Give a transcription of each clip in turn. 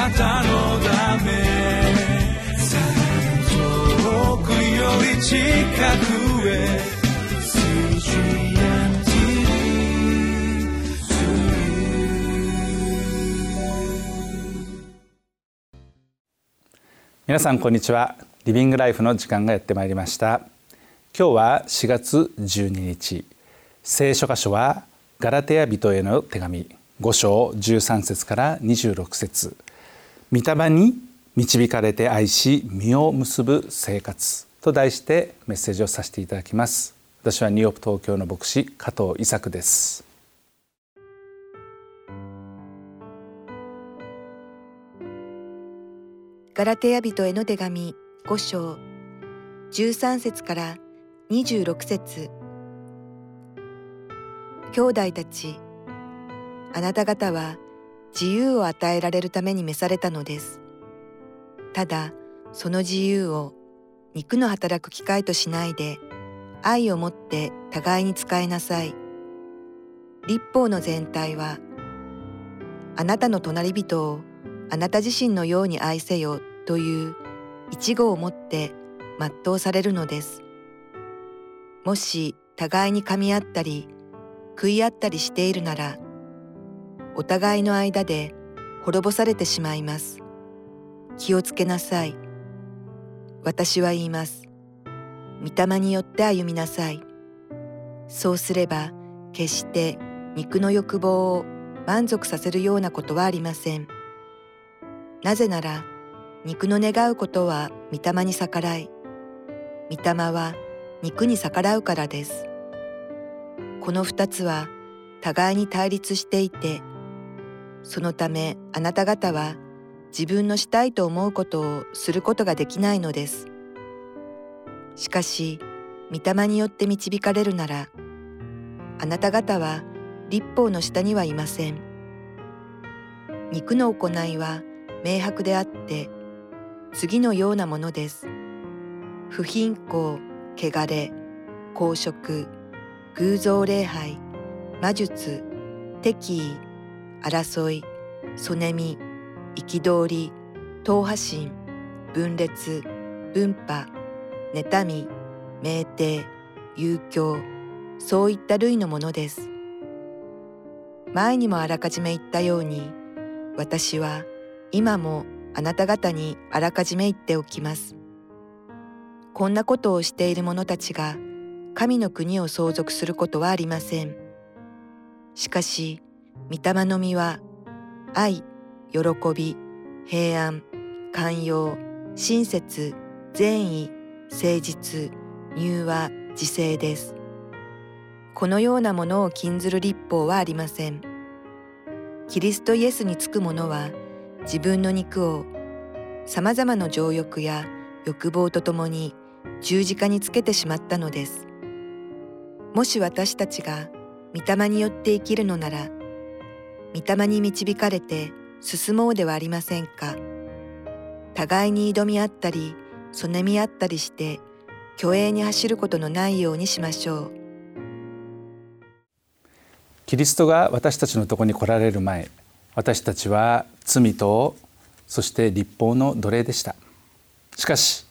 なたのため遠くより近くへ皆さんこんにちは。リビングライフの時間がやってまいりました。今日は4月12日。聖書箇所はガラテヤ人への手紙。5章13節から26節。御霊に導かれて愛し実を結ぶ生活と題してメッセージをさせていただきます。私はニューヨーク東京の牧師加藤伊作です。ガラテヤ人への手紙5章。13節から26節。兄弟たちあなた方は自由を与えられるために召されたのですただその自由を肉の働く機会としないで愛を持って互いに使いなさい立法の全体はあなたの隣人をあなた自身のように愛せよという一語をもって全うされるのです。もし互いに噛み合ったり食い合ったりしているならお互いの間で滅ぼされてしまいます。気をつけなさい。私は言います。御霊によって歩みなさい。そうすれば決して肉の欲望を満足させるようなことはありません。なぜなら肉の願うことは御霊に逆らい御霊は肉に逆らうからですこの二つは互いに対立していてそのためあなた方は自分のしたいと思うことをすることができないのですしかし御霊によって導かれるならあなた方は立法の下にはいません肉の行いは明白であって次のようなものです。不貧困、汚れ、公職、偶像礼拝、魔術、敵意、争い、そねみ、憤り、党派心、分裂、分派、妬み、酩酊、遊興、そういった類のものです。前にもあらかじめ言ったように、私は今もあなた方にあらかじめ言っておきます。こんなことをしている者たちが神の国を相続することはありません。しかし、御霊の実は愛、喜び、平安、寛容、親切、善意、誠実、柔和、自制です。このようなものを禁ずる立法はありません。キリストイエスにつく者は自分の肉をさまざまな情欲や欲望とともに十字架につけてしまったのです。もし私たちが御霊によって生きるのなら、御霊に導かれて進もうではありませんか。互いに挑み合ったり、そねみ合ったりして、虚栄に走ることのないようにしましょう。キリストが私たちのところに来られる前私たちは罪とそして立法の奴隷でしたしかし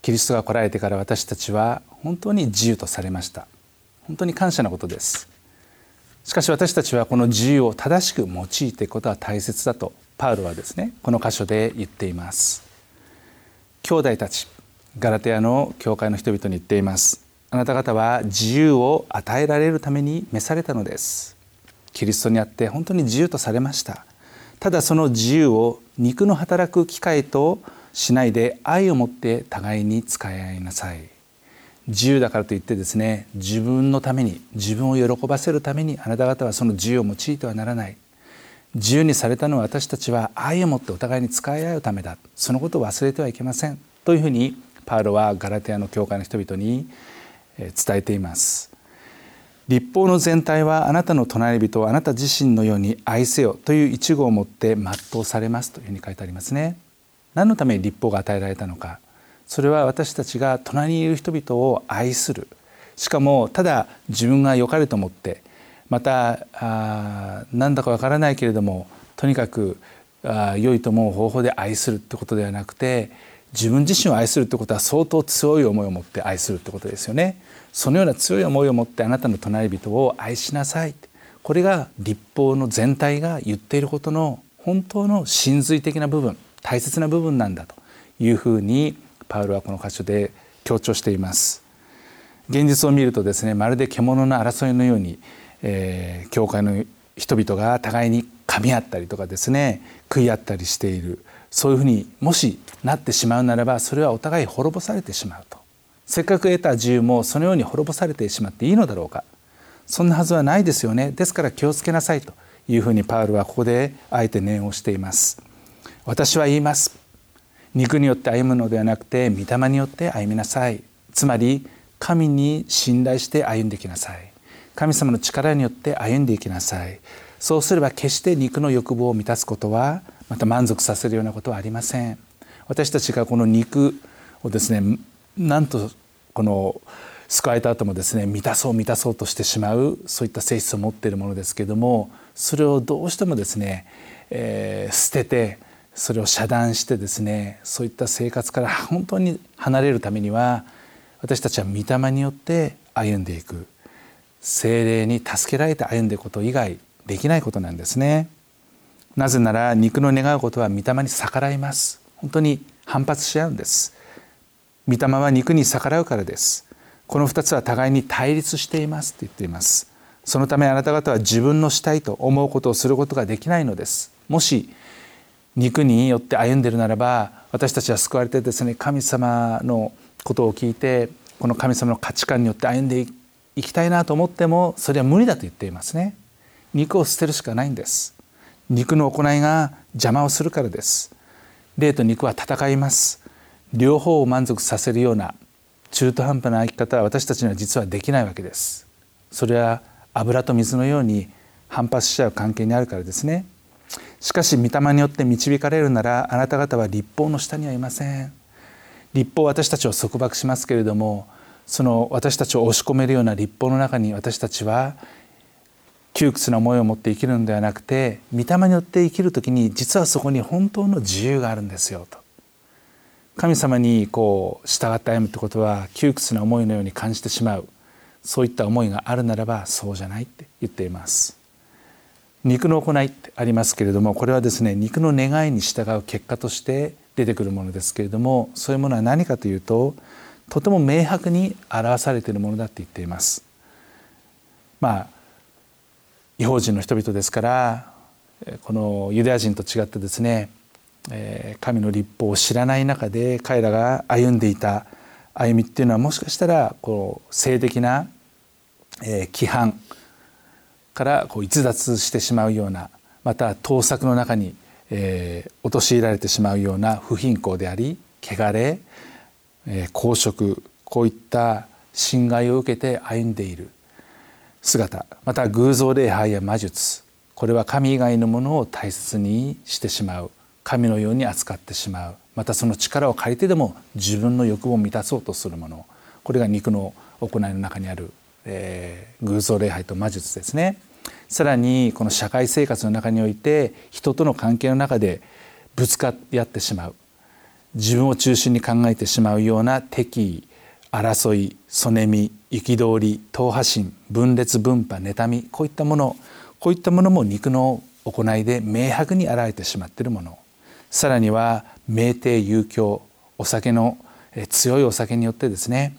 キリストが来られてから私たちは本当に自由とされました本当に感謝なことですしかし私たちはこの自由を正しく用いていくことは大切だとパウロはですねこの箇所で言っています。兄弟たちガラテヤの教会の人々に言っています。あなた方は自由を与えられるために召されたのです。キリストにあって本当に自由とされました。ただその自由を肉の働く機会としないで愛を持って互いに使い合いなさい。自由だからといってですね自分のために自分を喜ばせるためにあなた方はその自由を用いてはならない。自由にされたのは私たちは愛を持ってお互いに使い合うためだ。そのことを忘れてはいけません。というふうにパウロはガラテヤの教会の人々に伝えています。立法の全体はあなたの隣人をあなた自身のように愛せよという一語をもって全うされます。というふうに書いてありますね。何のために立法が与えられたのか。それは私たちが隣にいる人々を愛するしかもただ自分が良かれと思ってまたあなんだかわからないけれどもとにかくあ良いと思う方法で愛するってことではなくて自分自身を愛するってことは相当強い思いを持って愛するってことですよね。そのような強い思いを持ってあなたの隣人を愛しなさいこれが立法の全体が言っていることの本当の真髄的な部分大切な部分なんだというふうにパウロはこの箇所で強調しています。現実を見るとですねまるで獣の争いのように、えー、教会の人々が互いに噛み合ったりとかですね食い合ったりしている。そういうふうにもしなってしまうならばそれはお互い滅ぼされてしまうと。せっかく得た自由もそのように滅ぼされてしまっていいのだろうか。そんなはずはないですよね。ですから気をつけなさいというふうにパウルはここであえて念をしています。私は言います。肉によって歩むのではなくて御霊によって歩みなさい。つまり神に信頼して歩んできなさい。神様の力によって歩んでいきなさい。そうすれば決して肉の欲望を満たすことはまた満足させるようなことはありません。私たちがこの肉をですねなんとこの救われた後もですね満たそう満たそうとしてしまうそういった性質を持っているものですけれどもそれをどうしてもですね、えー、捨ててそれを遮断してですねそういった生活から本当に離れるためには私たちは御霊によって歩んでいく。精霊に助けられて歩んでいくこと以外できないことなんですね。なぜなら肉の願うことは御霊に逆らいます。本当に反発し合うんです。御霊は肉に逆らうからです。この2つは互いに対立しています。と言っています。そのためあなた方は自分のしたいと思うことをすることができないのです。もし肉によって歩んでいるならば私たちは救われてですね神様のことを聞いてこの神様の価値観によって歩んでいきたいなと思ってもそれは無理だと言っていますね。肉を捨てるしかないんです。肉の行いが邪魔をするからです。霊と肉は戦います。両方を満足させるような中途半端な生き方は私たちには実はできないわけです。それは油と水のように反発しちゃう関係にあるからですね。しかし御霊によって導かれるならあなた方は立法の下にはいません。立法は私たちを束縛しますけれどもその私たちを押し込めるような立法の中に私たちは窮屈な思いを持って生きるのではなくて御霊によって生きる時に実はそこに本当の自由があるんですよと。神様にこう従って歩むってことは窮屈な思いのように感じてしまう。そういった思いがあるならばそうじゃないって言っています。肉の行いってありますけれどもこれはですね肉の願いに従う結果として出てくるものですけれどもそういうものは何かというととても明白に表されているものだって言っています。まあ違法人の人々ですからこのユダヤ人と違ってですね神の立法を知らない中で彼らが歩んでいた歩みっていうのはもしかしたらこう性的な規範からこう逸脱してしまうようなまた盗作の中に陥られてしまうような不貧困であり汚れ公職こういった侵害を受けて歩んでいる姿また偶像礼拝や魔術これは神以外のものを大切にしてしまう神のように扱ってしまうまたその力を借りてでも自分の欲望を満たそうとするものこれが肉の行いの中にある、えー、偶像礼拝と魔術ですね。さらにこの社会生活の中において人との関係の中でぶつかり合ってしまう。自分を中心に考えてしまうような敵意争いそねみ憤り党派心分裂分派妬みこういったものこういったものも肉の行いで明白に現れてしまっているもの。さらには酩酊遊興お酒の強いお酒によってですね、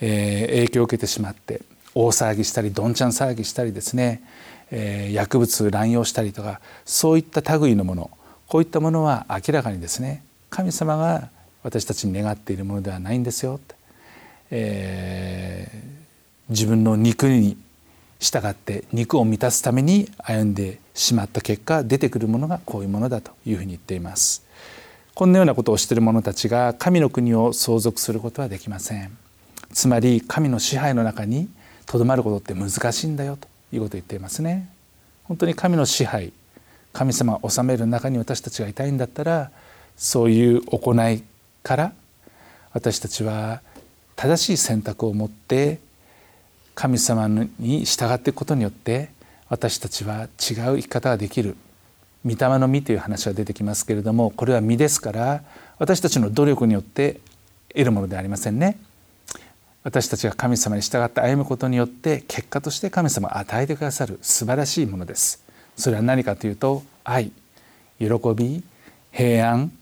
えー、影響を受けてしまって大騒ぎしたりどんちゃん騒ぎしたりですね、えー、薬物乱用したりとかそういった類のものこういったものは明らかにですね神様が私たちに願っているものではないんですよって、えー、自分の肉に従って肉を満たすために歩んでしまった結果出てくるものがこういうものだというふうに言っています。こんなようなことをしている者たちが神の国を相続することはできません。つまり神の支配の中にとどまることって難しいんだよということを言っていますね。本当に神の支配神様を治める中に私たちがいたいんだったらそういう行いから私たちは正しい選択を持って神様に従っていくことによって私たちは違う生き方ができる御霊の実という話が出てきますけれどもこれは実ですから私たちの努力によって得るものではありませんね。私たちが神様に従って歩むことによって結果として神様が与えてくださる素晴らしいものです。それは何かというと愛喜び平安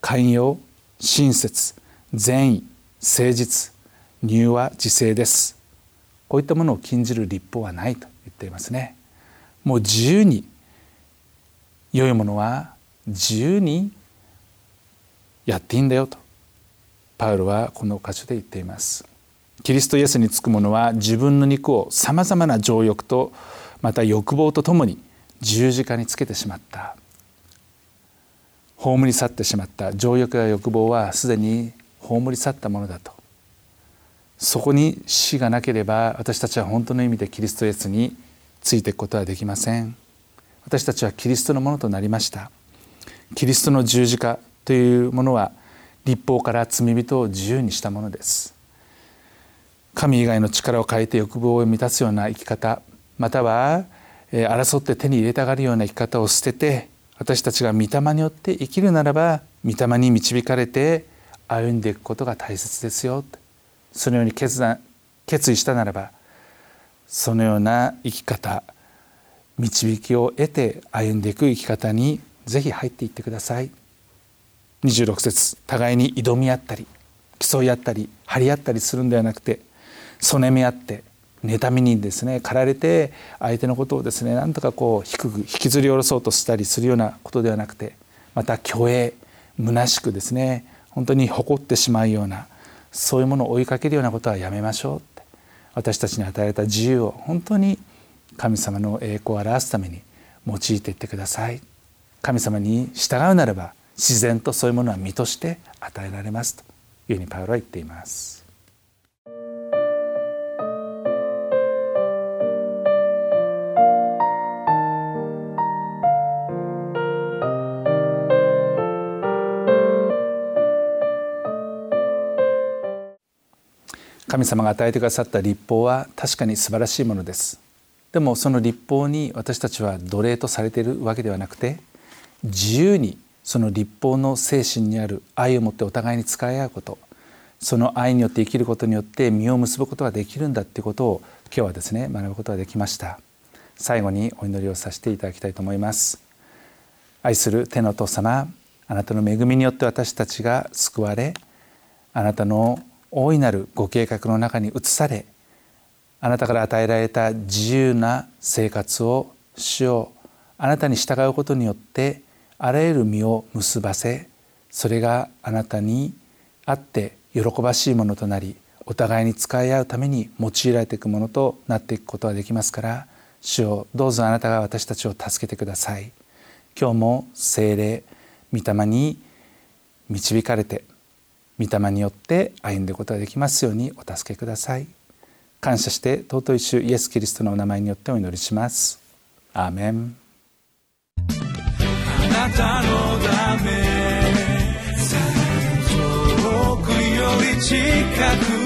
寛容親切善意誠実柔和自制です。こういったものを禁じる立法はないと言っていますね。もう自由に良いものは自由にやっていいんだよとパウロはこの箇所で言っています。キリストイエスにつく者は自分の肉をさまざまな情欲とまた欲望とともに十字架につけてしまった。葬り去ってしまった。情欲や欲望はすでに葬り去ったものだと。そこに死がなければ私たちは本当の意味でキリストイエスについていくことはできません。私たちはキリストのものとなりました。キリストの十字架というものは立法から罪人を自由にしたものです。神以外の力を変えて欲望を満たすような生き方または争って手に入れたがるような生き方を捨てて私たちが御霊によって生きるならば御霊に導かれて歩んでいくことが大切ですよ。そのように決断決意したならばそのような生き方導きを得て歩んでいく生き方にぜひ入っていってください。26節互いに挑み合ったり競い合ったり張り合ったりするんではなくてそねみ合って妬みにですね駆られて相手のことをですねなんとかこう低く引きずり下ろそうとしたりするようなことではなくてまた虚栄虚しくですね本当に誇ってしまうようなそういうものを追いかけるようなことはやめましょうって私たちに与えられた自由を本当に神様の栄光を表すために用いていってください。神様に従うならば自然とそういうものは身として与えられますというふうにパウロは言っています。神様が与えてくださった立法は確かに素晴らしいものです。でもその立法に私たちは奴隷とされているわけではなくて自由にその立法の精神にある愛を持ってお互いに使い合うこと。その愛によって生きることによって実を結ぶことができるんだっていうことを今日はですね学ぶことができました。最後にお祈りをさせていただきたいと思います。愛する天のお父様あなたの恵みによって私たちが救われあなたの大いなるご計画の中に移されあなたから与えられた自由な生活を主よあなたに従うことによってあらゆる実を結ばせそれがあなたにあって喜ばしいものとなりお互いに使い合うために用いられていくものとなっていくことができますから主よどうぞあなたが私たちを助けてください。今日も精霊御霊に導かれて御霊によって歩んでいくことができますようにお助けください。感謝して尊い主イエス・キリストのお名前によってお祈りします。アーメン。あなたのため遠くより近く